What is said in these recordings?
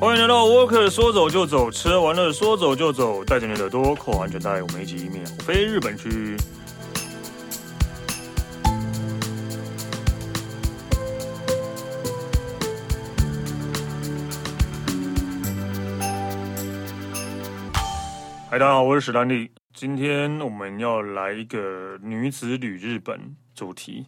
欢迎来到沃克，说走就走，吃完了说走就走，带着你的耳朵扣安全带，我们一起秒飞日本去。嗨，大家好，我是史丹利，今天我们要来一个女子旅日本主题。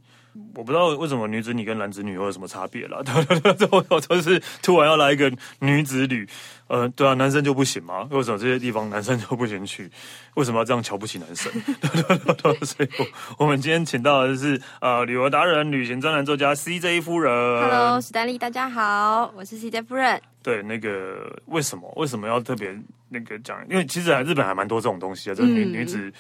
我不知道为什么女子旅跟男子旅会有什么差别啦。对对对，我就是突然要来一个女子旅，呃，对啊，男生就不行吗？为什么这些地方男生就不行去？为什么要这样瞧不起男生？对对对，所以我我们今天请到的是呃旅游达人、旅行专栏作家 CJ 夫人。Hello，史丹利，大家好，我是 CJ 夫人。对，那个为什么为什么要特别那个讲？因为其实日本还蛮多这种东西啊，就是女、女子。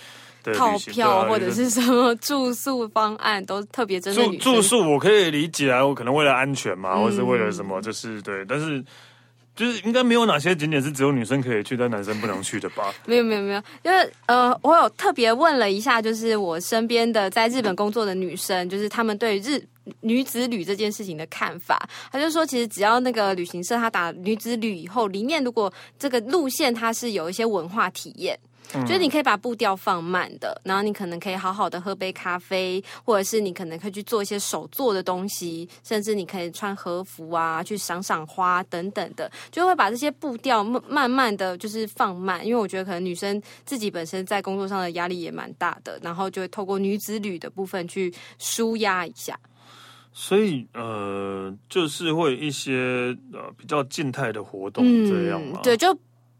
套票或者是什么住宿方案都特别针对女住住宿，我可以理解啊，我可能为了安全嘛，或是为了什么，就是对，但是就是应该没有哪些景点是只有女生可以去，但男生不能去的吧？没有没有没有，因为呃，我有特别问了一下，就是我身边的在日本工作的女生，就是他们对日女子旅这件事情的看法，他就说，其实只要那个旅行社他打女子旅以后，里面如果这个路线它是有一些文化体验。就是你可以把步调放慢的，然后你可能可以好好的喝杯咖啡，或者是你可能可以去做一些手做的东西，甚至你可以穿和服啊，去赏赏花等等的，就会把这些步调慢慢慢的就是放慢。因为我觉得可能女生自己本身在工作上的压力也蛮大的，然后就会透过女子旅的部分去舒压一下。所以呃，就是会一些呃比较静态的活动这样嘛？嗯，对，就。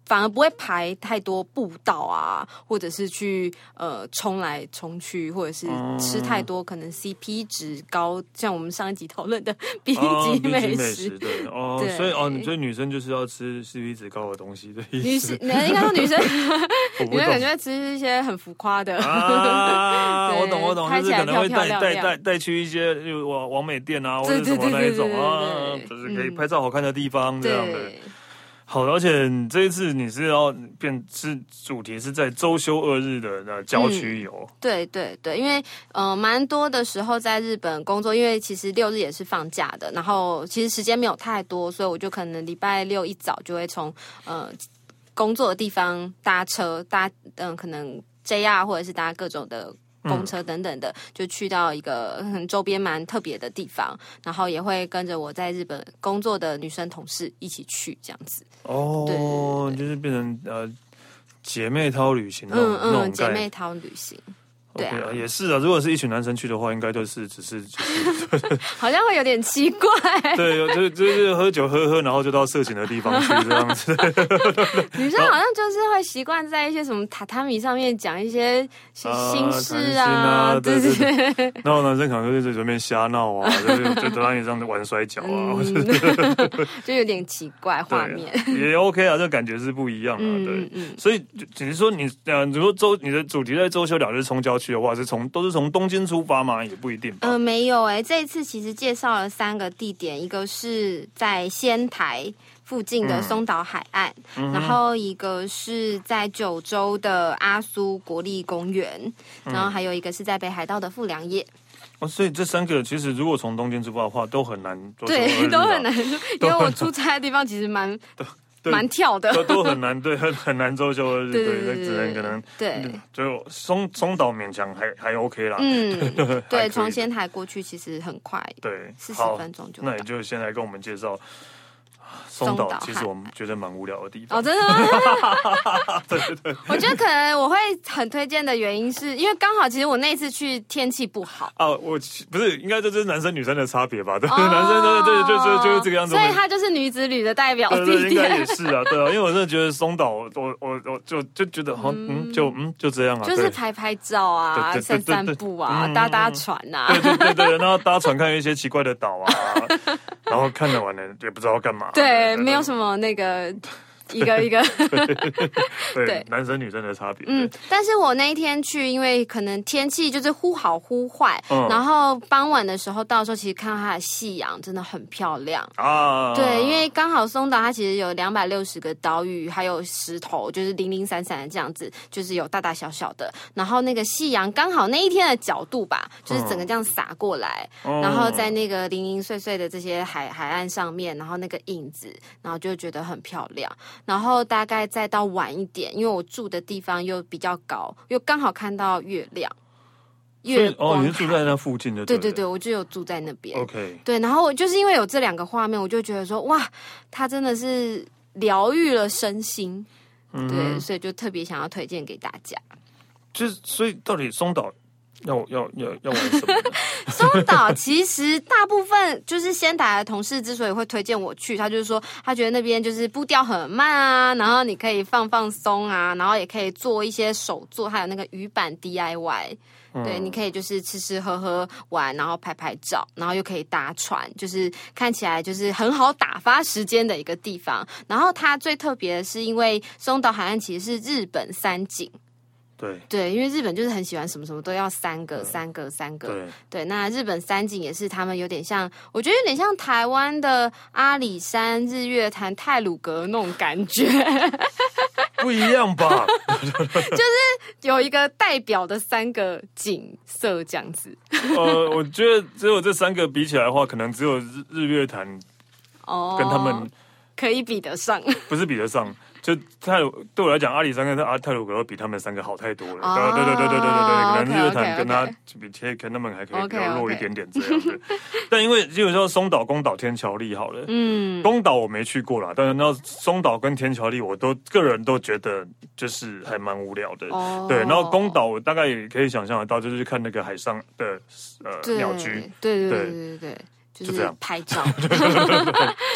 反而不会排太多步道啊，或者是去呃冲来冲去，或者是吃太多可能 CP 值高，像我们上一集讨论的 B 级美食。对哦，所以哦，所以女生就是要吃 CP 值高的东西的意思。女生应该说女生，女生感觉吃一些很浮夸的。啊，我懂我懂，就是可能会带带带带去一些就网网美店啊，或者什么那一种啊，就是可以拍照好看的地方这样的。好，而且这一次你是要变是主题是在周休二日的那郊区游。嗯，对对对，因为呃蛮多的时候在日本工作，因为其实六日也是放假的，然后其实时间没有太多，所以我就可能礼拜六一早就会从呃工作的地方搭车搭嗯、呃、可能 JR 或者是搭各种的。公车等等的，就去到一个很周边蛮特别的地方，然后也会跟着我在日本工作的女生同事一起去这样子。哦，对对对对，就是变成呃姐妹淘旅行那种，嗯嗯，姐妹淘旅行。对啊，okay, 也是啊。如果是一群男生去的话，应该就是只是就是，好像会有点奇怪。对，就就是喝酒喝喝，然后就到色情的地方去这样子。女生好像就是会习惯在一些什么榻榻米上面讲一些心事啊，啊对对对。然后男生可能就在随便瞎闹啊，就就在榻榻米上玩摔跤啊，嗯、就有点奇怪画面。也 OK 啊，这感觉是不一样啊。对，所以只是说你呃，如果周你的主题在周休两日冲郊。去的话是从都是从东京出发吗？也不一定。呃，没有哎、欸，这一次其实介绍了三个地点，一个是在仙台附近的松岛海岸，嗯、然后一个是在九州的阿苏国立公园，嗯、然后还有一个是在北海道的富良野。哦，所以这三个其实如果从东京出发的话，都很难。对，都很难，因为我出差的地方其实蛮。蛮跳的，都都很难，对，很很难周休二日，对，那只能可能，对，就松松岛勉强还还 OK 啦，嗯，对，从仙台过去其实很快，对，四十分钟就。那你就先来跟我们介绍。松岛其实我们觉得蛮无聊的地方。哦，真的吗？对对对，我觉得可能我会很推荐的原因是因为刚好其实我那次去天气不好。哦，我不是应该这就是男生女生的差别吧？对，男生对对对，就就是这个样子，所以他就是女子旅的代表地点，应该也是啊，对啊，因为我真的觉得松岛，我我我就就觉得好嗯，就嗯就这样啊，就是拍拍照啊，散散步啊，搭搭船啊，对对对对，然后搭船看一些奇怪的岛啊，然后看着完了也不知道干嘛，对。没有什么那个一个一个。对，对男生女生的差别。嗯，但是我那一天去，因为可能天气就是忽好忽坏，嗯、然后傍晚的时候到时候，其实看到它的夕阳真的很漂亮啊。对，因为刚好松岛它其实有两百六十个岛屿，还有石头，就是零零散散的这样子，就是有大大小小的。然后那个夕阳刚好那一天的角度吧，就是整个这样洒过来，嗯、然后在那个零零碎碎的这些海海岸上面，然后那个影子，然后就觉得很漂亮。然后大概再到晚一点，因为我住的地方又比较高，又刚好看到月亮。月哦，你是住在那附近的？对对对，我就有住在那边。OK，对，然后我就是因为有这两个画面，我就觉得说，哇，它真的是疗愈了身心。嗯、对，所以就特别想要推荐给大家。就是，所以到底松岛要要要要玩什么？松岛其实大部分就是仙台的同事之所以会推荐我去，他就是说他觉得那边就是步调很慢啊，然后你可以放放松啊，然后也可以做一些手作，还有那个鱼板 DIY。对，你可以就是吃吃喝喝玩，然后拍拍照，然后又可以搭船，就是看起来就是很好打发时间的一个地方。然后它最特别的是，因为松岛海岸其实是日本三景。对对，因为日本就是很喜欢什么什么都要三个、三个、三个。对对，那日本三景也是他们有点像，我觉得有点像台湾的阿里山、日月潭、泰鲁阁那种感觉。不一样吧？就是有一个代表的三个景色这样子。呃，我觉得只有这三个比起来的话，可能只有日日月潭哦，跟他们、哦、可以比得上，不是比得上。就泰鲁对我来讲，阿里山跟阿泰鲁格比他们三个好太多了。Oh, 对对对对对对对，可能日月潭跟他比起来，跟他们还可以比较弱一点点这样子。但因为基本上松岛、宫岛、天桥立好了，嗯，宫岛我没去过啦，但是那松岛跟天桥立，我都个人都觉得就是还蛮无聊的。Oh. 对，然后宫岛我大概也可以想象得到，就是看那个海上的呃鸟居，对对对对对。就这样。拍照，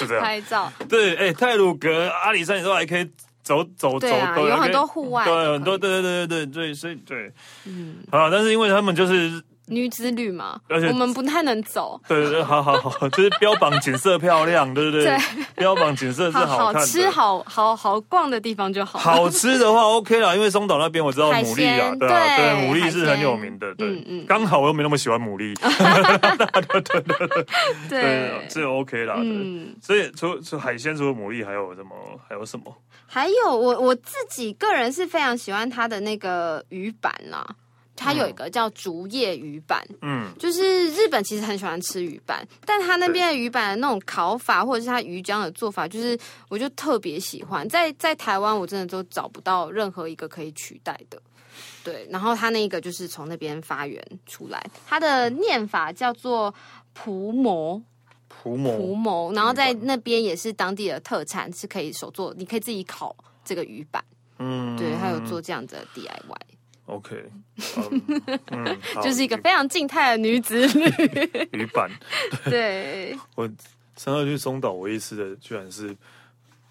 就这样。拍照。对，哎，泰鲁格、阿里山，你都还可以走走走，有很多户外，对，很多，对对对对对，所以对，嗯，啊，但是因为他们就是。女子旅嘛，而且我们不太能走。对对对，好好好，就是标榜景色漂亮，对不对？对，标榜景色是好看的，好吃好好好逛的地方就好。好吃的话 OK 啦，因为松岛那边我知道牡蛎啊，对啊，对，牡蛎是很有名的，对，嗯，刚好我又没那么喜欢牡蛎，对对对对，对，这 OK 啦。嗯，所以除除海鲜，除了牡蛎，还有什么？还有什么？还有我我自己个人是非常喜欢它的那个鱼板啦。它有一个叫竹叶鱼板，嗯，就是日本其实很喜欢吃鱼板，但他那边的鱼板的那种烤法，或者是它鱼浆的做法，就是我就特别喜欢。在在台湾，我真的都找不到任何一个可以取代的。对，然后他那个就是从那边发源出来，它的念法叫做蒲鉾，蒲鉾，蒲鉾，然后在那边也是当地的特产，是可以手做，你可以自己烤这个鱼板，嗯，对，还有做这样子的 DIY。OK，嗯，就是一个非常静态的女子旅 旅版。对，对我上次去松岛，我意思的居然是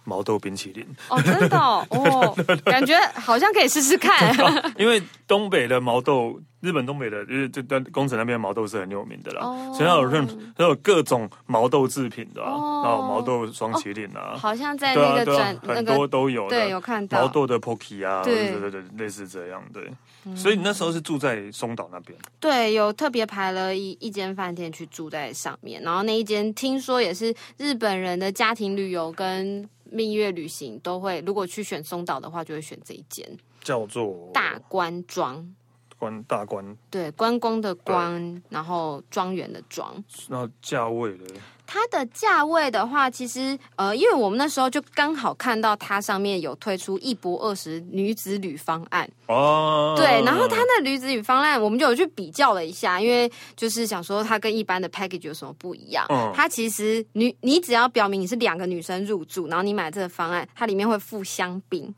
毛豆冰淇淋。哦，真的哦，哦感觉好像可以试试看。因为东北的毛豆。日本东北的，就是这段宫城那边的毛豆是很有名的啦，所以它有任它有各种毛豆制品的，然后毛豆双麒麟啊，好像在那个转很多都有，对，有看到毛豆的 Pocky 啊，对对对，类似这样，对。所以你那时候是住在松岛那边？对，有特别排了一一间饭店去住在上面，然后那一间听说也是日本人的家庭旅游跟蜜月旅行都会，如果去选松岛的话，就会选这一间，叫做大观庄。观大观，对，观光的观，然后庄园的庄。那价位呢？它的价位的话，其实呃，因为我们那时候就刚好看到它上面有推出一波二十女子旅方案。哦，对，然后它那女子旅方案，我们就有去比较了一下，因为就是想说它跟一般的 package 有什么不一样。嗯，它其实女你只要表明你是两个女生入住，然后你买这个方案，它里面会附香槟。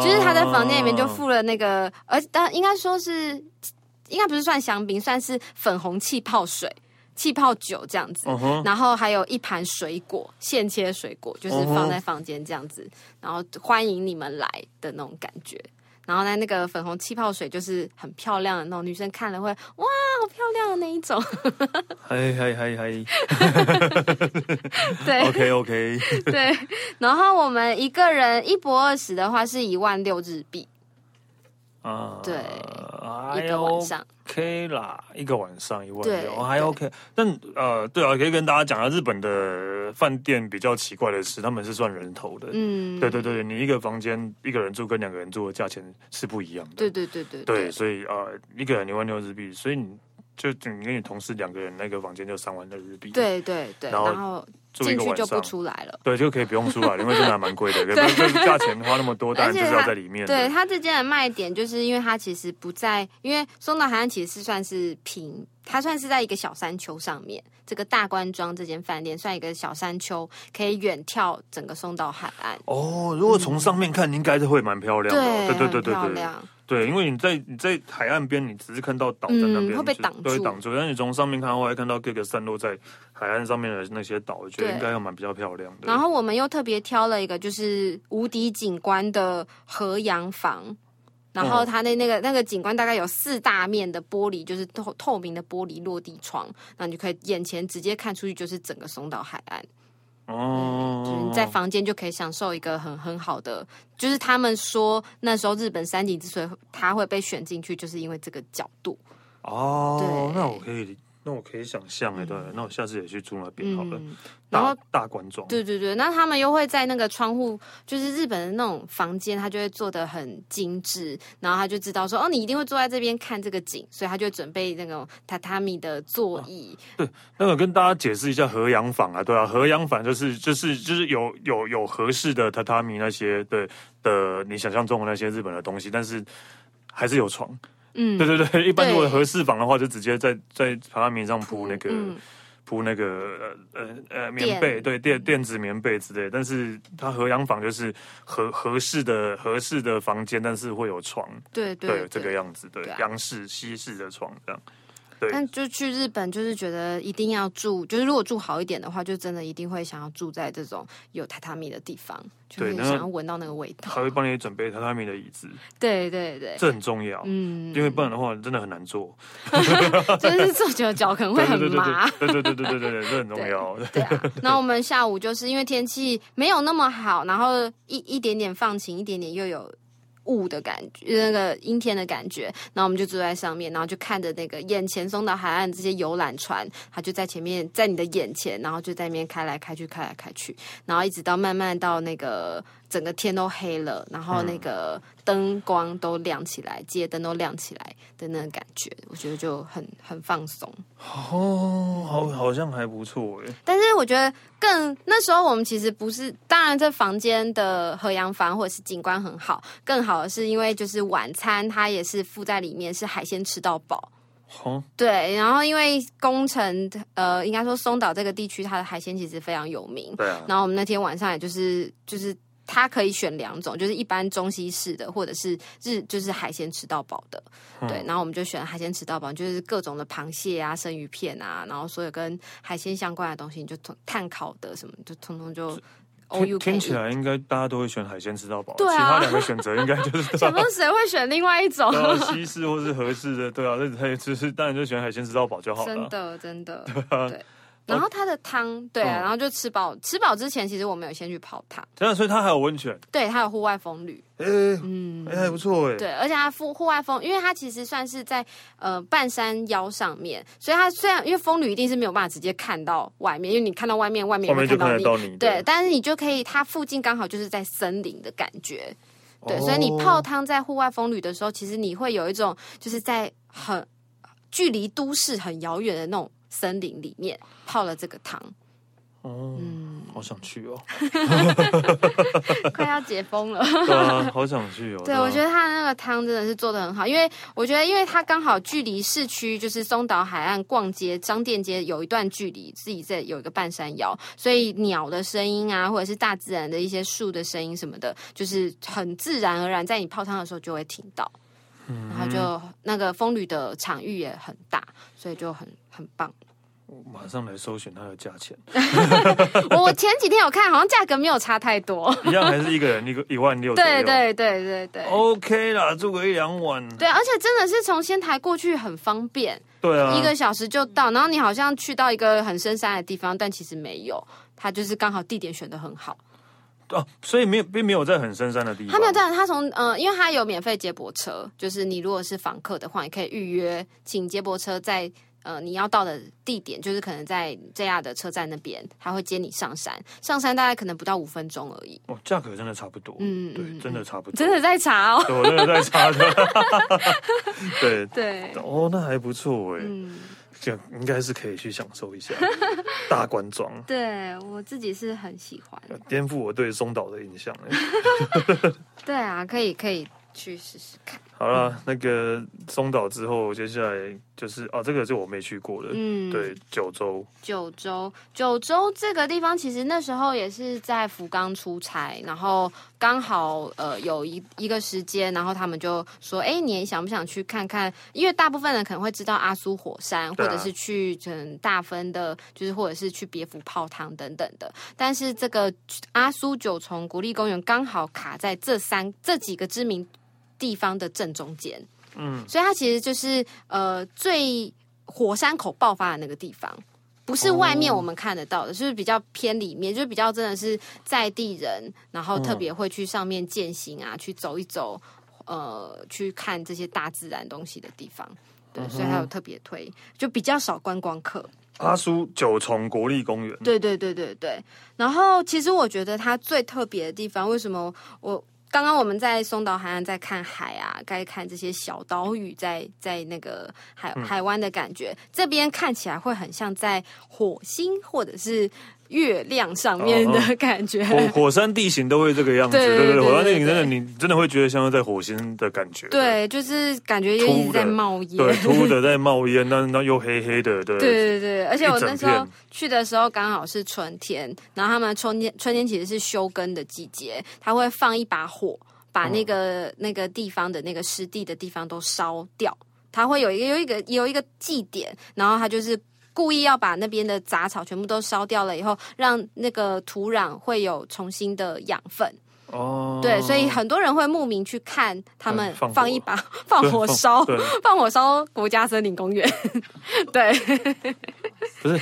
就是他在房间里面就附了那个，而但应该说是，应该不是算香槟，算是粉红气泡水、气泡酒这样子。Uh huh. 然后还有一盘水果，现切水果，就是放在房间这样子，然后欢迎你们来的那种感觉。然后呢，那个粉红气泡水就是很漂亮的那种，女生看了会哇，好漂亮的那一种。嗨嗨嗨嗨！对，OK OK，对。然后我们一个人一博二十的话是一万六日币。啊，对，一个晚上 OK 啦，一个晚上一万六还 OK，但呃，对啊，可以跟大家讲啊日本的饭店比较奇怪的是，他们是算人头的，嗯，对对对，你一个房间一个人住跟两个人住的价钱是不一样的，对对对对，对，所以啊，一个人一万六日币，所以你就你跟你同事两个人那个房间就三万的日币，对对对，然后。进去就不出来了，对，就可以不用出来，因为真的还蛮贵的。对，价钱花那么多，当然就是要在里面。对，它这间的卖点就是因为它其实不在，因为松岛海岸其实是算是平，它算是在一个小山丘上面。这个大关庄这间饭店算一个小山丘，可以远眺整个松岛海岸。哦，如果从上面看，应该是会蛮漂亮的。对对对对对。对，因为你在你在海岸边，你只是看到岛在那边，会被挡住，会挡住。但你从上面看的话，会看到各个散落在海岸上面的那些岛，我觉得应该要蛮比较漂亮的。然后我们又特别挑了一个就是无敌景观的河洋房，然后它的那个那个景观大概有四大面的玻璃，就是透透明的玻璃落地窗，那你就可以眼前直接看出去就是整个松岛海岸。哦，就是你在房间就可以享受一个很很好的，就是他们说那时候日本山顶之所以它会被选进去，就是因为这个角度。哦，对，那我可以。那我可以想象哎，对，那我下次也去住那边好了。然后大关庄，对对对，那他们又会在那个窗户，就是日本的那种房间，他就会做的很精致，然后他就知道说，哦，你一定会坐在这边看这个景，所以他就准备那种榻榻米的座椅。对，那个跟大家解释一下和洋房啊，对啊，和洋房就是就是就是有有有合适的榻榻米那些对的，你想象中的那些日本的东西，但是还是有床。嗯，对对对，一般如果合适房的话，就直接在在榻榻米上铺那个铺、嗯、那个呃呃呃棉被，对电电子棉被之类。但是它合洋房就是合合适的合适的房间，但是会有床，对对，对，对，这个样子，对，洋式西式的床这样。对，但就去日本，就是觉得一定要住，就是如果住好一点的话，就真的一定会想要住在这种有榻榻米的地方，就是想要闻到那个味道。还会帮你准备榻榻米的椅子，对对对，这很重要，嗯，因为不然的话真的很难坐，就是坐久了脚可能会很麻，对对对对对对对，这很重要。对啊，那我们下午就是因为天气没有那么好，然后一一点点放晴，一点点又有。雾的感觉，那个阴天的感觉，然后我们就坐在上面，然后就看着那个眼前松岛海岸这些游览船，它就在前面，在你的眼前，然后就在那边开来开去，开来开去，然后一直到慢慢到那个。整个天都黑了，然后那个灯光都亮起来，街灯都亮起来的那个感觉，我觉得就很很放松。哦，好，好像还不错哎。但是我觉得更那时候我们其实不是，当然这房间的和洋房或者是景观很好，更好的是因为就是晚餐它也是附在里面，是海鲜吃到饱。哦，对，然后因为工程呃，应该说松岛这个地区它的海鲜其实非常有名。对啊。然后我们那天晚上也就是就是。它可以选两种，就是一般中西式的，或者是日就是海鲜吃到饱的，嗯、对。然后我们就选海鲜吃到饱，就是各种的螃蟹啊、生鱼片啊，然后所有跟海鲜相关的东西，你就碳烤的什么，就通通就。听听起来应该大家都会选海鲜吃到饱，对啊、其他两个选择应该就是。想问谁会选另外一种？西式或是合适的，对啊，那他就是当然就选海鲜吃到饱就好了。真的，真的，对啊。对然后它的汤，对啊，然后就吃饱，吃饱之前其实我们有先去泡汤。真的，所以它还有温泉。对，它有户外风旅。哎，嗯，哎，还不错哎。对，而且它户户外风，因为它其实算是在呃半山腰上面，所以它虽然因为风旅一定是没有办法直接看到外面，因为你看到外面，外面也会看到你。对，但是你就可以，它附近刚好就是在森林的感觉。对，所以你泡汤在户外风旅的时候，其实你会有一种就是在很距离都市很遥远的那种。森林里面泡了这个汤，哦，嗯，好想去哦，快要解封了，对啊，好想去哦。对，我觉得它的那个汤真的是做的很好，因为我觉得，因为它刚好距离市区就是松岛海岸逛街商店街有一段距离，自己在有一个半山腰，所以鸟的声音啊，或者是大自然的一些树的声音什么的，就是很自然而然，在你泡汤的时候就会听到。然后就那个风吕的场域也很大，所以就很很棒。我马上来搜寻它的价钱。我前几天有看，好像价格没有差太多，一样还是一个人一个 一万六。对对对对对，OK 啦，住个一两晚。对，而且真的是从仙台过去很方便，对啊，一个小时就到。然后你好像去到一个很深山的地方，但其实没有，它就是刚好地点选的很好。哦、啊，所以没有，并没有在很深山的地方。他没有在，他从呃，因为他有免费接驳车，就是你如果是访客的话，你可以预约请接驳车在呃你要到的地点，就是可能在 JR 的车站那边，他会接你上山。上山大概可能不到五分钟而已。哦，价格真的差不多。嗯，对，真的差不多。真的在查哦，对，我真的在查的。对对，哦，那还不错哎。嗯。这应该是可以去享受一下 大观庄。对，我自己是很喜欢，颠覆我对松岛的印象。对啊，可以可以去试试看。好了，嗯、那个松岛之后，接下来就是哦，这个是我没去过的，嗯，对，九州。九州，九州这个地方，其实那时候也是在福冈出差，然后刚好呃有一一个时间，然后他们就说，哎，你也想不想去看看？因为大部分人可能会知道阿苏火山，或者是去嗯大分的，就是或者是去别府泡汤等等的。但是这个阿苏九重国立公园刚好卡在这三这几个知名。地方的正中间，嗯，所以它其实就是呃最火山口爆发的那个地方，不是外面我们看得到的，就是比较偏里面，就是比较真的是在地人，然后特别会去上面践行啊，去走一走，呃，去看这些大自然东西的地方。对，所以还有特别推，就比较少观光客。阿苏九重国立公园，对对对对对。然后其实我觉得它最特别的地方，为什么我？刚刚我们在松岛海岸在看海啊，该看这些小岛屿在在那个海海湾的感觉，这边看起来会很像在火星或者是。月亮上面的感觉，火火山地形都会这个样子，对对对，火山地形真的，你真的会觉得像是在火星的感觉。对，就是感觉一直在冒烟，对，秃的在冒烟，那那又黑黑的，对，对对对。而且我那时候去的时候刚好是春天，然后他们春天春天其实是休耕的季节，他会放一把火，把那个那个地方的那个湿地的地方都烧掉，他会有一个有一个有一个祭典，然后他就是。故意要把那边的杂草全部都烧掉了以后，让那个土壤会有重新的养分。哦，对，所以很多人会慕名去看他们放一把 放火烧，放火烧国家森林公园。对，不是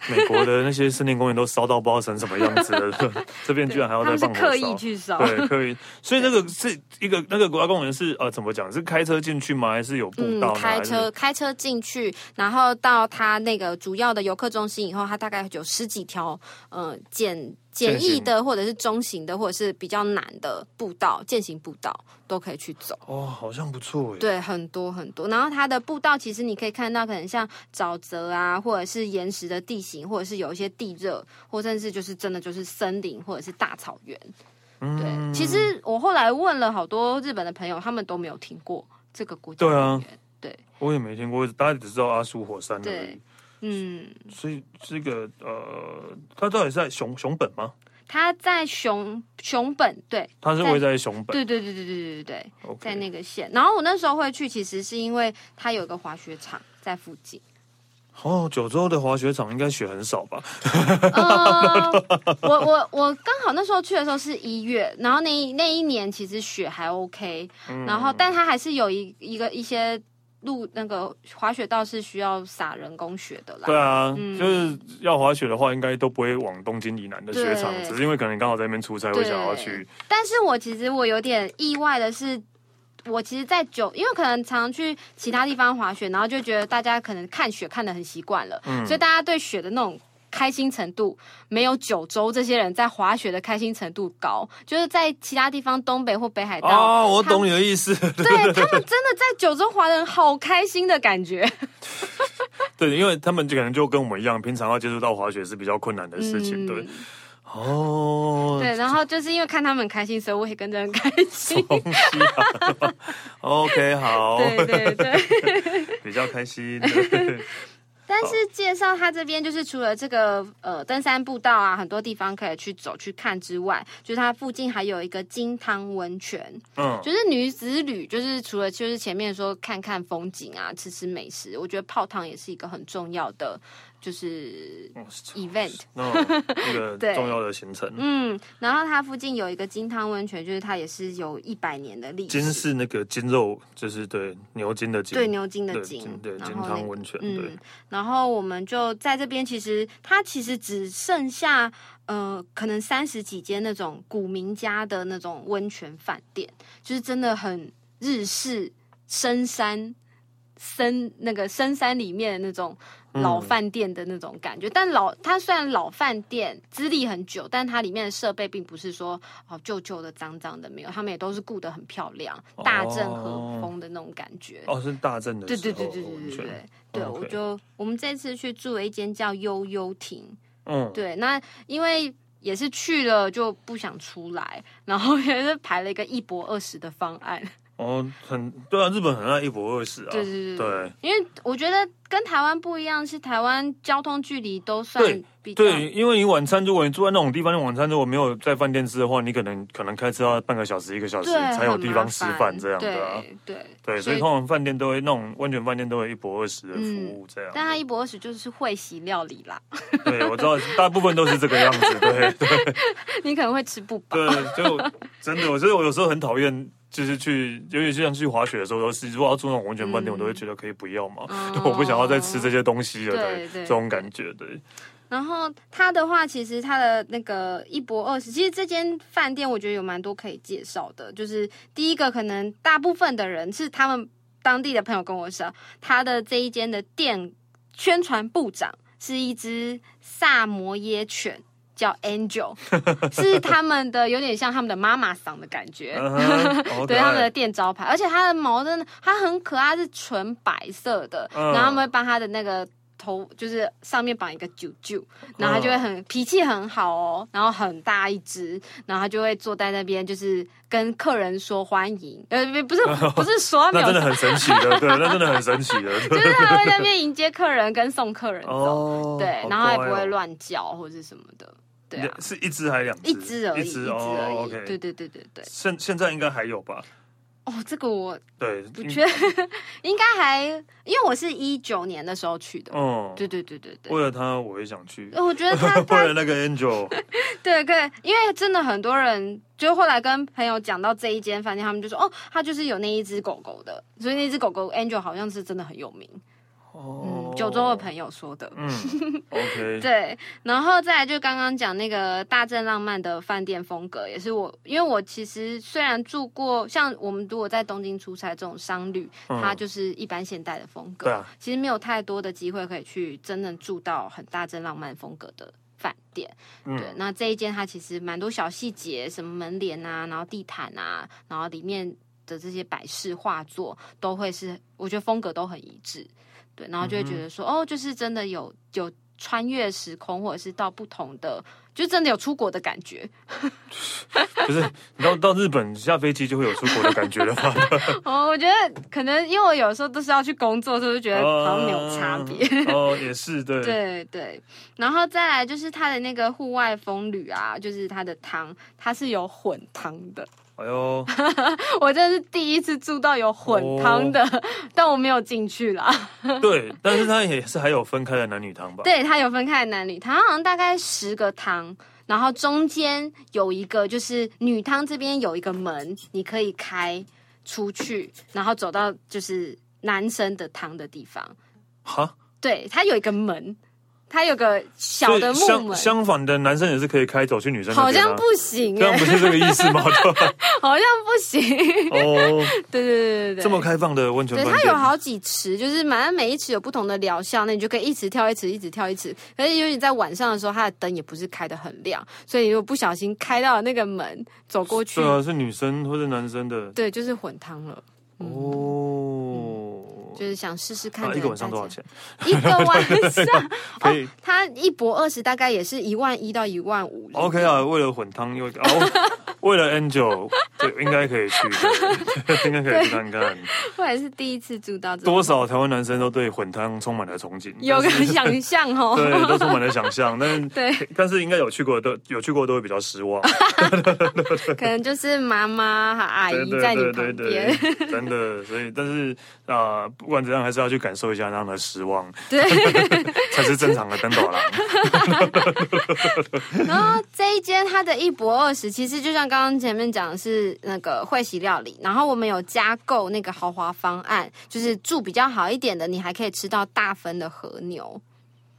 美国的那些森林公园都烧到不知道成什么样子了，这边居然还要再放火烧，刻意去烧，对，刻意。所以那个是一个那个国家公园是呃怎么讲？是开车进去吗？还是有步道？开车开车进去，然后到它那个主要的游客中心以后，它大概有十几条呃简。简易的，或者是中型的，或者是比较难的步道，践行步道都可以去走。哦，好像不错哎。对，很多很多。然后它的步道其实你可以看到，可能像沼泽啊，或者是岩石的地行，或者是有一些地热，或甚至就是真的就是森林，或者是大草原。对，其实我后来问了好多日本的朋友，他们都没有听过这个国家。对啊，对，我也没听过，大家只知道阿苏火山。对，嗯。所以这个呃，它到底在熊熊本吗？它在熊熊本，对，它是会在熊本，对对对对对对对对，在那个县。然后我那时候会去，其实是因为它有一个滑雪场在附近。哦，九州的滑雪场应该雪很少吧？呃、我我我刚好那时候去的时候是一月，然后那那一年其实雪还 OK，、嗯、然后但它还是有一一个一些。路那个滑雪道是需要撒人工雪的啦。对啊，嗯、就是要滑雪的话，应该都不会往东京以南的雪场，只是因为可能刚好在那边出差，会想要去。但是我其实我有点意外的是，我其实，在九，因为可能常常去其他地方滑雪，然后就觉得大家可能看雪看的很习惯了，嗯、所以大家对雪的那种。开心程度没有九州这些人在滑雪的开心程度高，就是在其他地方东北或北海道。哦，我懂你的意思。对，他们真的在九州滑的人好开心的感觉。对，因为他们就可能就跟我们一样，平常要接触到滑雪是比较困难的事情。嗯、对，哦，对，然后就是因为看他们开心，所以我也跟着很开心。啊、OK，好，对对对，比较开心。但是介绍它这边就是除了这个呃登山步道啊，很多地方可以去走去看之外，就是它附近还有一个金汤温泉，嗯，就是女子旅，就是除了就是前面说看看风景啊，吃吃美食，我觉得泡汤也是一个很重要的就是 event，那一个 重要的行程。嗯，然后它附近有一个金汤温泉，就是它也是有一百年的历史。金是那个金肉，就是对牛筋的筋，对牛筋的筋，对金汤温泉。嗯，然后我们就在这边，其实它其实只剩下呃，可能三十几间那种古民家的那种温泉饭店，就是真的很日式深山。深那个深山里面的那种老饭店的那种感觉但老它虽然老饭店资历很久但它里面的设备并不是说哦旧旧的脏脏的没有他们也都是顾得很漂亮大正和风的那种感觉。哦是大正的对对对对对对对我就我们这次去住了一间叫悠悠亭嗯。对那因为也是去了就不想出来然后也是排了一个一博二十的方案。哦，很对啊，日本很爱一博二食啊，对对对，对，因为我觉得。跟台湾不一样，是台湾交通距离都算比较对，对，因为你晚餐如果你住在那种地方，你晚餐如果没有在饭店吃的话，你可能可能开车要半个小时一个小时才有地方吃饭这样的啊，对对，对，所以通常饭店都会那种温泉饭店都会一博二十的服务这样，但它一博二十就是会席料理啦，对，我知道大部分都是这个样子，对对，你可能会吃不饱，对，就真的，我觉得我有时候很讨厌。就是去，尤其是像去滑雪的时候，都是如果要住那种温泉饭店，嗯、我都会觉得可以不要嘛，哦、我不想要再吃这些东西了，对，这种感觉，对。然后他的话，其实他的那个一博二十，其实这间饭店我觉得有蛮多可以介绍的。就是第一个，可能大部分的人是他们当地的朋友跟我说，他的这一间的店宣传部长是一只萨摩耶犬。叫 Angel，是他们的有点像他们的妈妈嗓的感觉，uh huh, 对他们的店招牌，而且它的毛真的，它很可爱，是纯白色的，uh. 然后他们会帮它的那个头，就是上面绑一个啾啾，然后它就会很脾气很好哦，然后很大一只，然后它就会坐在那边，就是跟客人说欢迎，呃，不是 不是说，那真的很神奇的，对，那真的很神奇的，就是他会在那边迎接客人跟送客人走，oh, 对，然后也不会乱叫或者什么的。对啊，是一只还是两只？一只而已，一只而已。OK，对对对对对。现现在应该还有吧？哦，这个我对不确，应该还，因为我是一九年的时候去的。哦，对对对对对。为了他，我也想去。我觉得 他为了那个 Angel，对对，因为真的很多人，就后来跟朋友讲到这一间饭店，他们就说，哦，他就是有那一只狗狗的，所以那只狗狗 Angel 好像是真的很有名。嗯，九州的朋友说的。嗯，OK。对，然后再来就刚刚讲那个大正浪漫的饭店风格，也是我，因为我其实虽然住过，像我们如果在东京出差这种商旅，嗯、它就是一般现代的风格，啊、其实没有太多的机会可以去真正住到很大正浪漫风格的饭店。嗯、对，那这一间它其实蛮多小细节，什么门帘啊，然后地毯啊，然后里面的这些摆饰画作，都会是我觉得风格都很一致。对，然后就会觉得说，嗯、哦，就是真的有有穿越时空，或者是到不同的，就真的有出国的感觉。不是，你到到日本下飞机就会有出国的感觉了吗？哦，我觉得可能因为我有时候都是要去工作，所以就觉得好像没有差别。哦，也是对。对对，然后再来就是它的那个户外风旅啊，就是它的汤，它是有混汤的。哎呦，我真的是第一次住到有混汤的，哦、但我没有进去啦。对，但是它也是还有分开的男女汤吧？对，它有分开的男女汤，好像大概十个汤，然后中间有一个就是女汤这边有一个门，你可以开出去，然后走到就是男生的汤的地方。哈？对，它有一个门。它有个小的木门，相相反的，男生也是可以开走去女生、啊。好像不行，这样不是这个意思吗？好像不行。哦，对对对对对，这么开放的温泉，对，它有好几池，就是反正每一池有不同的疗效，那你就可以一直跳一池，一直跳一池。而且尤其在晚上的时候，它的灯也不是开的很亮，所以如果不小心开到了那个门，走过去，对啊，是女生或者男生的，对，就是混汤了。哦。嗯就是想试试看，一个晚上多少钱？一个晚上 可以，他一博二十大概也是一万一到一万五。OK 啊，为了混汤又哦，为了 Angel，对，应该可以去，应该可以去看看。我也是第一次住到这，多少台湾男生都对混汤充满了憧憬，有个想象哦，对，都充满了想象。但是，对，但是应该有去过的都有去过都会比较失望。可能就是妈妈和阿姨在你旁边，真的。所以，但是啊、呃，不管怎样，还是要去感受一下那样的失望，对，才是正常的登岛郎。然后这一间它的一博二十，其实就像刚刚前面讲的是那个会席料理，然后我们有加购那个豪华方案，就是住比较好一点的，你还可以吃到大份的和牛。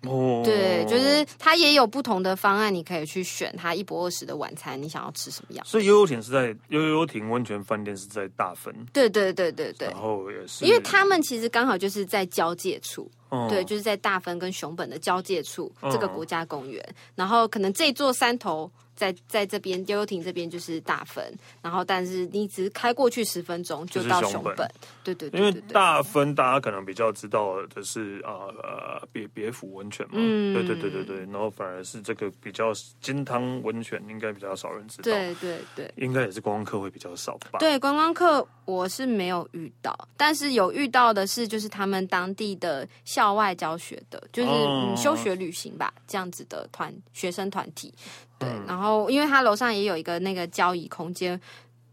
哦，对，就是它也有不同的方案，你可以去选它一博二十的晚餐，你想要吃什么样？所以悠悠亭是在悠悠亭温泉饭店是在大分，对对对对对，然后也是，因为他们其实刚好就是在交界处，哦、对，就是在大分跟熊本的交界处、哦、这个国家公园，然后可能这座山头。在在这边悠悠亭这边就是大分，然后但是你只是开过去十分钟就到熊本，本对，对，对对，因为大分大家可能比较知道的是啊呃别别府温泉嘛，嗯，对对对对对，然后反而是这个比较金汤温泉应该比较少人知道，对对对，应该也是观光客会比较少吧？对，观光客我是没有遇到，但是有遇到的是就是他们当地的校外教学的，就是、嗯、休学旅行吧这样子的团学生团体。对，然后因为它楼上也有一个那个交易空间，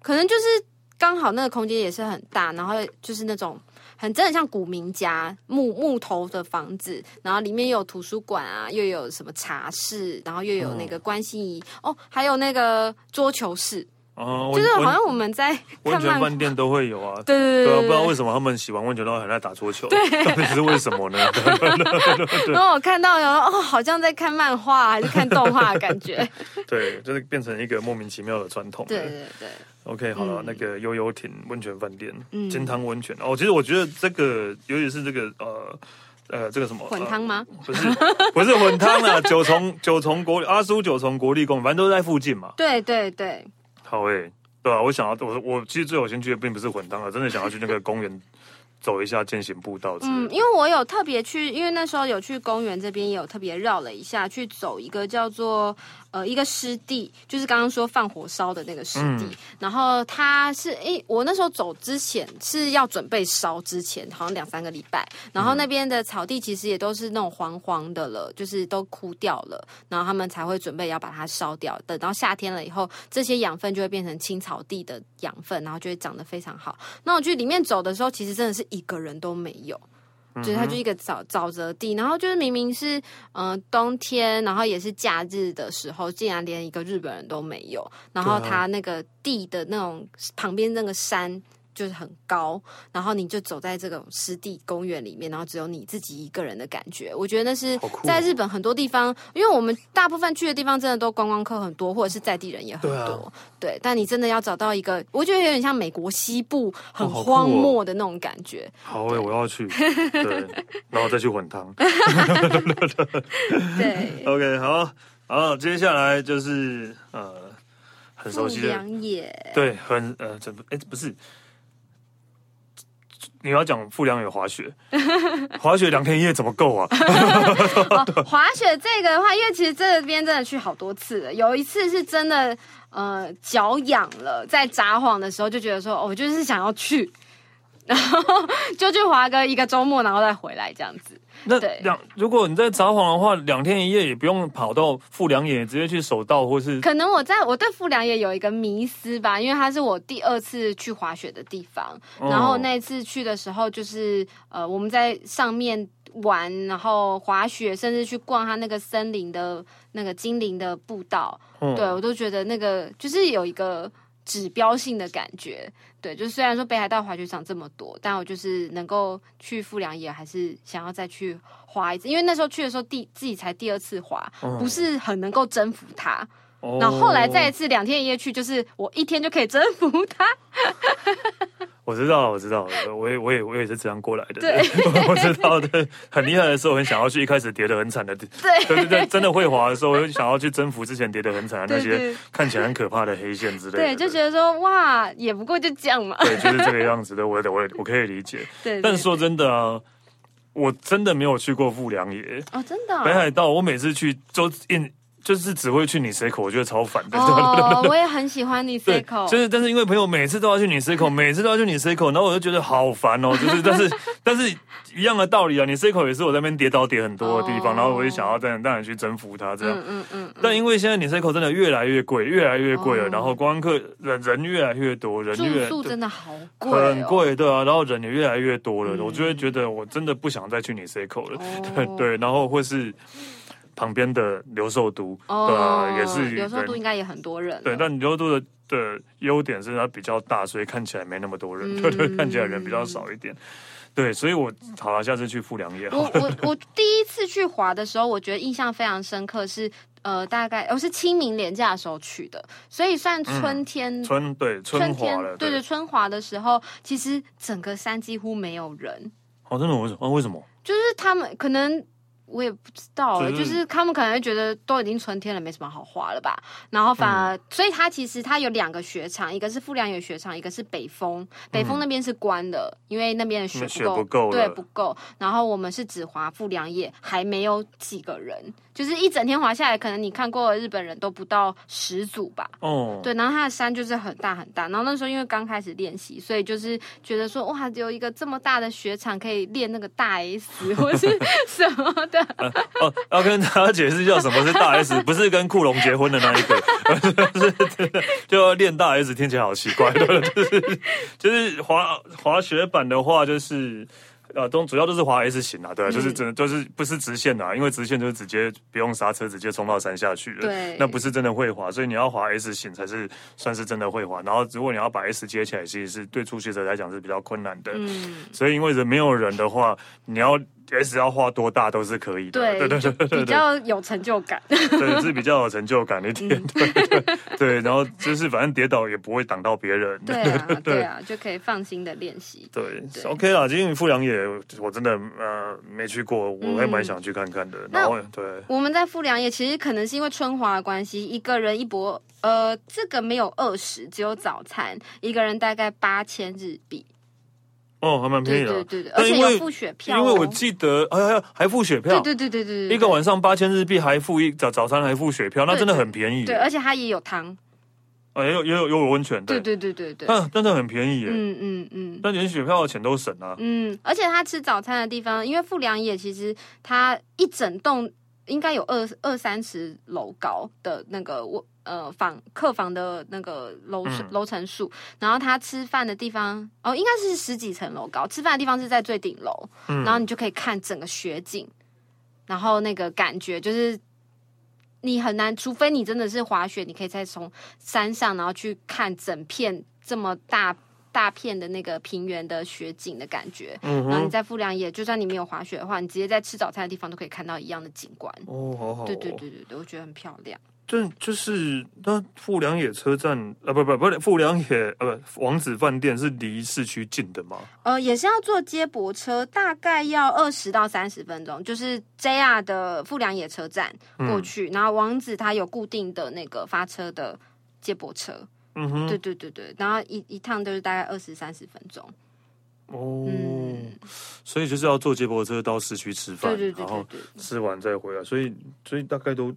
可能就是刚好那个空间也是很大，然后就是那种很真的像古民家木木头的房子，然后里面又有图书馆啊，又有什么茶室，然后又有那个观星仪哦，还有那个桌球室。哦，就是好像我们在 温泉饭店都会有啊，对对对，不知道为什么他们喜欢温泉都很爱打桌球，对，到底是为什么呢？然后我看到有哦，好像在看漫画还是看动画的感觉，对，就是变成一个莫名其妙的传统。对对对，OK，好了，那个悠悠艇温泉饭店，金汤温泉。哦，其实我觉得这个，尤其是这个呃呃，这个什么混汤吗？不是，不是混汤啊，九重九重国阿苏九重国立公园，反正都在附近嘛。对对对。好诶、欸，对啊，我想要我我其实最有兴趣的并不是混搭啊，真的想要去那个公园 走一下健行步道。嗯，因为我有特别去，因为那时候有去公园这边也有特别绕了一下，去走一个叫做。呃，一个湿地，就是刚刚说放火烧的那个湿地，嗯、然后它是，诶，我那时候走之前是要准备烧之前，好像两三个礼拜，然后那边的草地其实也都是那种黄黄的了，就是都枯掉了，然后他们才会准备要把它烧掉。等到夏天了以后，这些养分就会变成青草地的养分，然后就会长得非常好。那我去里面走的时候，其实真的是一个人都没有。就是它就一个沼沼泽地，然后就是明明是嗯、呃、冬天，然后也是假日的时候，竟然连一个日本人都没有。然后它那个地的那种旁边那个山。就是很高，然后你就走在这个湿地公园里面，然后只有你自己一个人的感觉。我觉得那是在日本很多地方，因为我们大部分去的地方真的都观光客很多，或者是在地人也很多。对，啊、对，但你真的要找到一个，我觉得有点像美国西部很荒漠的那种感觉。好诶，我要去，对，然后再去混汤。对，OK，好，好，接下来就是呃，很熟悉的对，很呃，这不，哎，不是。你要讲富良野滑雪，滑雪两天一夜怎么够啊？哦，滑雪这个的话，因为其实这边真的去好多次了，有一次是真的呃脚痒了，在札幌的时候就觉得说，哦，我就是想要去，然后 就去滑个一个周末，然后再回来这样子。那两，如果你在札幌的话，两天一夜也不用跑到富良野，直接去守道或是。可能我在我对富良野有一个迷思吧，因为它是我第二次去滑雪的地方。然后那次去的时候，就是呃我们在上面玩，然后滑雪，甚至去逛它那个森林的那个精灵的步道。对，我都觉得那个就是有一个。指标性的感觉，对，就虽然说北海道滑雪场这么多，但我就是能够去富良野，还是想要再去滑一次，因为那时候去的时候第自己才第二次滑，不是很能够征服它。哦、然后后来再一次两天一夜去，就是我一天就可以征服它。我知道，我知道，我也，我也，我也是这样过来的。对，我知道的，很厉害的时候，很想要去一开始跌得很惨的。对，对对对，真的会滑的时候，我就想要去征服之前跌得很惨的那些看起来很可怕的黑线之类的。对，就觉得说哇，也不过就这样嘛。对，就是这个样子的，我我我可以理解。对，但是说真的啊，我真的没有去过富良野。哦，真的。北海道，我每次去都印。就是只会去 Niseko，我觉得超烦的。哦，我也很喜欢 Niseko，就是但是因为朋友每次都要去 Niseko，每次都要去 Niseko，然后我就觉得好烦哦。就是但是但是一样的道理啊，Niseko 也是我在那边跌倒跌很多的地方，然后我也想要带带你去征服它这样。嗯嗯。但因为现在 Niseko 真的越来越贵，越来越贵了，然后观光客人人越来越多，人越住宿真的好贵，很贵，对啊，然后人也越来越多了，我就会觉得我真的不想再去 Niseko 了，对对，然后或是。旁边的留寿都，哦、对啊，也是留寿都应该也很多人。对，但留寿都的的优点是它比较大，所以看起来没那么多人，对、嗯、对，看起来人比较少一点。对，所以我好了，下次去富良野。我我我第一次去滑的时候，我觉得印象非常深刻是，呃，大概我、哦、是清明连假的时候去的，所以算春天。嗯、春对春天对，对对，春滑的时候，其实整个山几乎没有人。哦，真的？为什么？为什么？就是他们可能。我也不知道哎，就是他们可能觉得都已经春天了，没什么好滑了吧。然后反而，所以它其实它有两个雪场，一个是富良野雪场，一个是北峰。北峰那边是关的，因为那边的雪不够，对，不够。然后我们是只滑富良野，还没有几个人，就是一整天滑下来，可能你看过的日本人都不到十组吧。哦，对。然后它的山就是很大很大。然后那时候因为刚开始练习，所以就是觉得说哇，有一个这么大的雪场可以练那个大 S 或是什么的。要跟大家解释一下什么是大 S，不是跟库龙结婚的那一个，是就要练大 S，听起来好奇怪，对，就是就是滑滑雪板的话，就是。呃，都主要都是滑 S 型啊，对，就是真的就是不是直线的，因为直线就是直接不用刹车，直接冲到山下去了。对，那不是真的会滑，所以你要滑 S 型才是算是真的会滑。然后如果你要把 S 接起来，其实是对初学者来讲是比较困难的。嗯，所以因为人没有人的话，你要 S 要画多大都是可以的。对对对，比较有成就感。对，是比较有成就感一点。对对对，然后就是反正跌倒也不会挡到别人。对啊，对啊，就可以放心的练习。对，OK 啦，今天富良野。我真的呃没去过，我也蛮想去看看的。嗯、然后对，我们在富良野其实可能是因为春华的关系，一个人一博呃这个没有二十，只有早餐，一个人大概八千日币。哦，还蛮便宜的，对对对，而且有付雪票，哦，因为我记得哎呀还付雪票，对对对对对，一个晚上八千日币还付一早早餐还付雪票，那真的很便宜。对，对，而且它也有汤。啊，也有也有有温泉，对。对对对对，但真的很便宜耶，嗯嗯嗯，但连雪票的钱都省了，嗯，而且他吃早餐的地方，因为富良野其实它一整栋应该有二二三十楼高的那个卧呃房客房的那个楼楼层数，然后他吃饭的地方哦，应该是十几层楼高，吃饭的地方是在最顶楼，然后你就可以看整个雪景，然后那个感觉就是。你很难，除非你真的是滑雪，你可以再从山上，然后去看整片这么大大片的那个平原的雪景的感觉。嗯，然后你在富良野，就算你没有滑雪的话，你直接在吃早餐的地方都可以看到一样的景观。哦，好好哦。对对对对对，我觉得很漂亮。就就是那富良野车站啊，不不不，富良野呃王子饭店是离市区近的吗？呃，也是要坐接驳车，大概要二十到三十分钟。就是 JR 的富良野车站过去，嗯、然后王子他有固定的那个发车的接驳车。嗯哼，对对对对，然后一一趟都是大概二十三十分钟。哦，嗯、所以就是要坐接驳车到市区吃饭，对对对对对，然后吃完再回来，所以所以大概都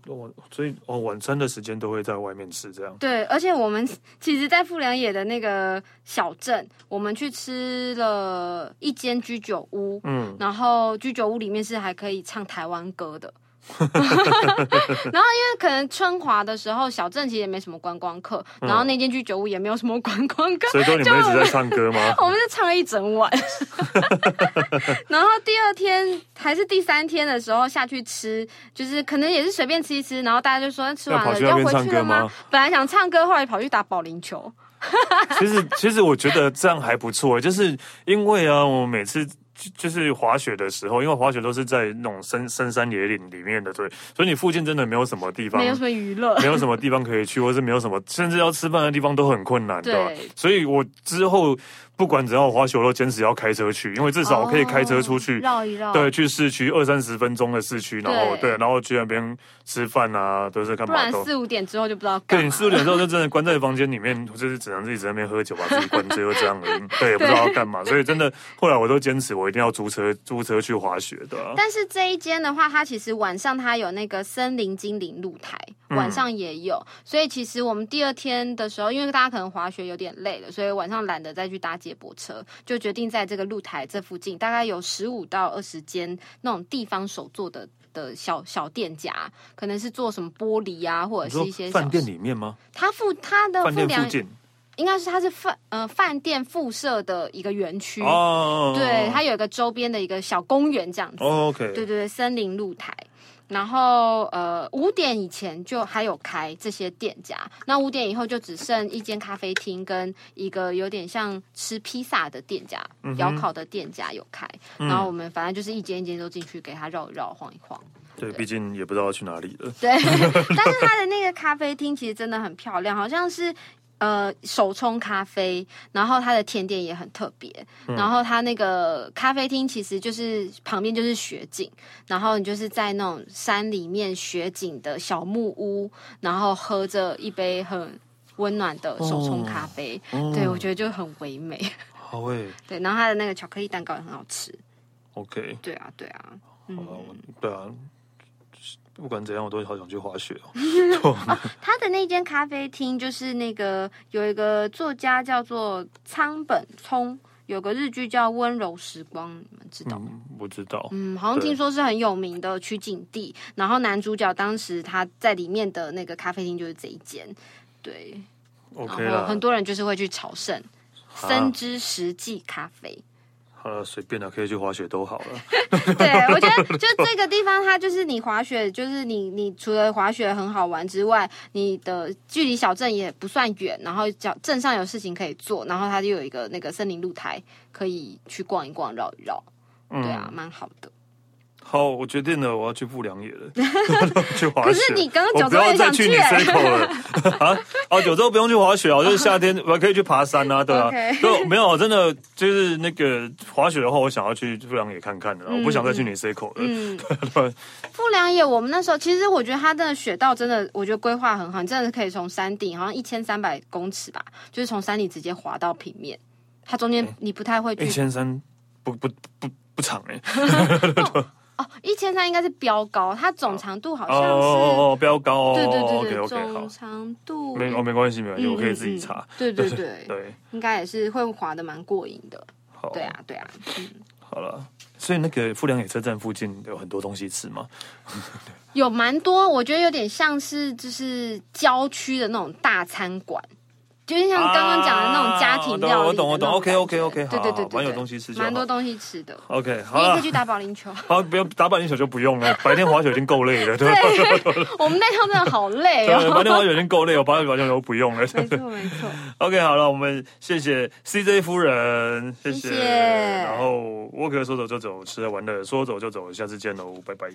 所以哦晚餐的时间都会在外面吃这样。对，而且我们其实，在富良野的那个小镇，我们去吃了一间居酒屋，嗯，然后居酒屋里面是还可以唱台湾歌的。然后，因为可能春华的时候，小镇其实也没什么观光客，然后那间居酒屋也没有什么观光客，所以说你们一直在唱歌吗？我们就唱了一整晚。然后第二天还是第三天的时候下去吃，就是可能也是随便吃一吃，然后大家就说吃完了要回去了吗？本来想唱歌，后来跑去打保龄球。其实，其实我觉得这样还不错，就是因为啊，我每次。就是滑雪的时候，因为滑雪都是在那种深深山野岭里面的，对，所以你附近真的没有什么地方，没有什么娱乐，没有什么地方可以去，或是没有什么，甚至要吃饭的地方都很困难，对，吧。所以我之后不管怎样滑雪，我都坚持要开车去，因为至少我可以开车出去绕一绕，对，去市区二三十分钟的市区，然后对，然后去那边吃饭啊，都是干嘛？不然四五点之后就不知道。对，你四五点之后 就真的关在房间里面，就是只能自己在那边喝酒，把自己灌醉，这样而已。对，也不知道要干嘛，所以真的后来我都坚持，我一定要租车，租车去滑雪的。但是这一间的话，它其实晚上它有那个森林精灵露台，晚上也有，嗯、所以其实我们第二天的时候，因为大家可能滑雪有点累了，所以晚上懒得再去搭接驳车。就决定在这个露台这附近，大概有十五到二十间那种地方手做的的小小店家，可能是做什么玻璃啊，或者是一些饭店里面吗？它附它的饭店附近，应该是它是饭呃饭店附设的一个园区哦，对，它有一个周边的一个小公园这样子。哦、OK，对对对，森林露台。然后呃五点以前就还有开这些店家，那五点以后就只剩一间咖啡厅跟一个有点像吃披萨的店家，窑烤的店家有开。嗯、然后我们反正就是一间一间都进去给他绕一绕晃一晃。对，对毕竟也不知道要去哪里了。对，但是他的那个咖啡厅其实真的很漂亮，好像是。呃，手冲咖啡，然后它的甜点也很特别，嗯、然后它那个咖啡厅其实就是旁边就是雪景，然后你就是在那种山里面雪景的小木屋，然后喝着一杯很温暖的手冲咖啡，哦、对、哦、我觉得就很唯美。好 诶，对，然后它的那个巧克力蛋糕也很好吃。OK，对啊，对啊，嗯，对啊。不管怎样，我都好想去滑雪哦。哦，他的那间咖啡厅就是那个有一个作家叫做仓本聪，有个日剧叫《温柔时光》，你们知道吗？嗯，不知道。嗯，好像听说是很有名的取景地。然后男主角当时他在里面的那个咖啡厅就是这一间。对，OK 然后很多人就是会去朝圣，森之实际咖啡。好了，随便了，可以去滑雪都好了。对，我觉得 就这个地方，它就是你滑雪，就是你你除了滑雪很好玩之外，你的距离小镇也不算远，然后小镇上有事情可以做，然后它就有一个那个森林露台，可以去逛一逛、绕一绕。对啊，蛮好的。好，我决定了，我要去富良野了，去滑雪。可是你刚刚九州不要再去你 circle 了 啊！哦，九州不用去滑雪哦，就是夏天 我可以去爬山啊，对啊。就没有真的就是那个滑雪的话，我想要去富良野看看的，我不想再去你 circle 了。嗯，富良野，我们那时候其实我觉得它的雪道真的，我觉得规划很好，你真的可以从山顶，好像一千三百公尺吧，就是从山顶直接滑到平面。它中间你不太会去。一千三不不不不长哎。哦，一千三应该是标高，它总长度好像是哦标高哦，对对对对，总长度没哦没关系没关系，我可以自己查，对对 对对，应该也是会滑的蛮过瘾的，对啊对啊，嗯，好了，所以那个富良野车站附近有很多东西吃吗？有蛮多，我觉得有点像是就是郊区的那种大餐馆。就是像刚刚讲的那种家庭料理，我懂我懂，OK OK OK，对对对，蛮有东西吃，蛮多东西吃的。OK，好，你也可以去打保龄球。好，不用打保龄球就不用了，白天滑雪已经够累了。对，我们那趟真的好累哦。白天滑雪已经够累，我保龄球都不用了。没错没错。OK，好了，我们谢谢 CJ 夫人，谢谢。然后沃克说走就走，吃了玩的说走就走，下次见喽，拜拜。